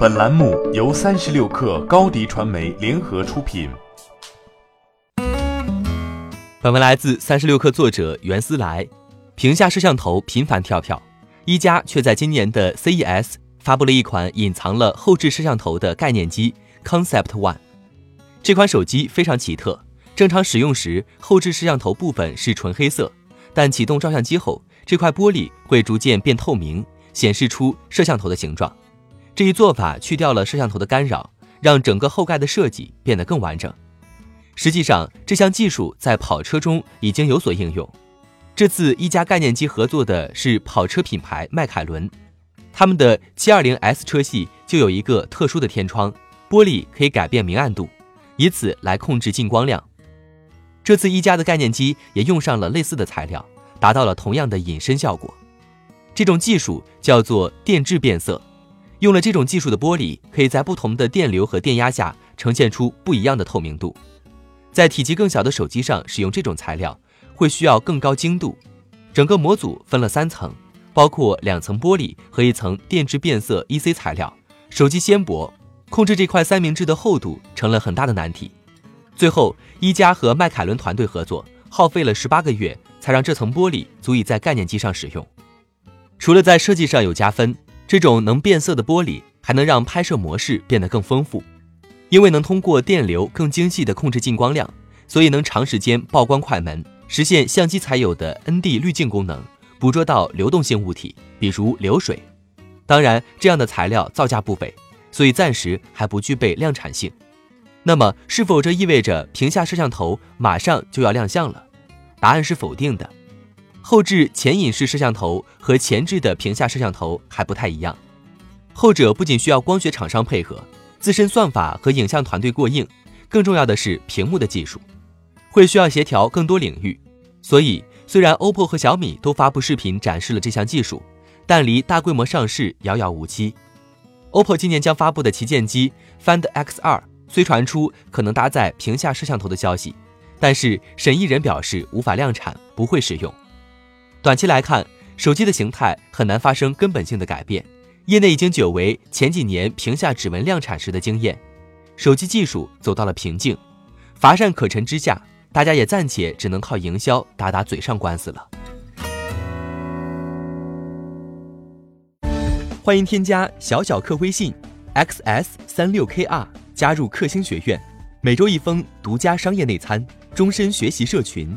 本栏目由三十六氪高低传媒联合出品。本文来自三十六氪作者袁思来。屏下摄像头频繁跳票，一加却在今年的 CES 发布了一款隐藏了后置摄像头的概念机 Concept One。这款手机非常奇特，正常使用时后置摄像头部分是纯黑色，但启动照相机后，这块玻璃会逐渐变透明，显示出摄像头的形状。这一做法去掉了摄像头的干扰，让整个后盖的设计变得更完整。实际上，这项技术在跑车中已经有所应用。这次一加概念机合作的是跑车品牌迈凯伦，他们的 720S 车系就有一个特殊的天窗，玻璃可以改变明暗度，以此来控制进光量。这次一加的概念机也用上了类似的材料，达到了同样的隐身效果。这种技术叫做电致变色。用了这种技术的玻璃，可以在不同的电流和电压下呈现出不一样的透明度。在体积更小的手机上使用这种材料，会需要更高精度。整个模组分了三层，包括两层玻璃和一层电致变色 EC 材料。手机纤薄，控制这块三明治的厚度成了很大的难题。最后，一加和迈凯伦团队合作，耗费了十八个月，才让这层玻璃足以在概念机上使用。除了在设计上有加分。这种能变色的玻璃还能让拍摄模式变得更丰富，因为能通过电流更精细地控制进光量，所以能长时间曝光快门，实现相机才有的 ND 滤镜功能，捕捉到流动性物体，比如流水。当然，这样的材料造价不菲，所以暂时还不具备量产性。那么，是否这意味着屏下摄像头马上就要亮相了？答案是否定的。后置前隐式摄像头和前置的屏下摄像头还不太一样，后者不仅需要光学厂商配合，自身算法和影像团队过硬，更重要的是屏幕的技术，会需要协调更多领域。所以，虽然 OPPO 和小米都发布视频展示了这项技术，但离大规模上市遥遥无期。OPPO 今年将发布的旗舰机 Find X2 虽传出可能搭载屏下摄像头的消息，但是审议人表示无法量产，不会使用。短期来看，手机的形态很难发生根本性的改变。业内已经久违前几年屏下指纹量产时的经验，手机技术走到了瓶颈，乏善可陈之下，大家也暂且只能靠营销打打嘴上官司了。欢迎添加小小客微信 xs 三六 kr 加入克星学院，每周一封独家商业内参，终身学习社群。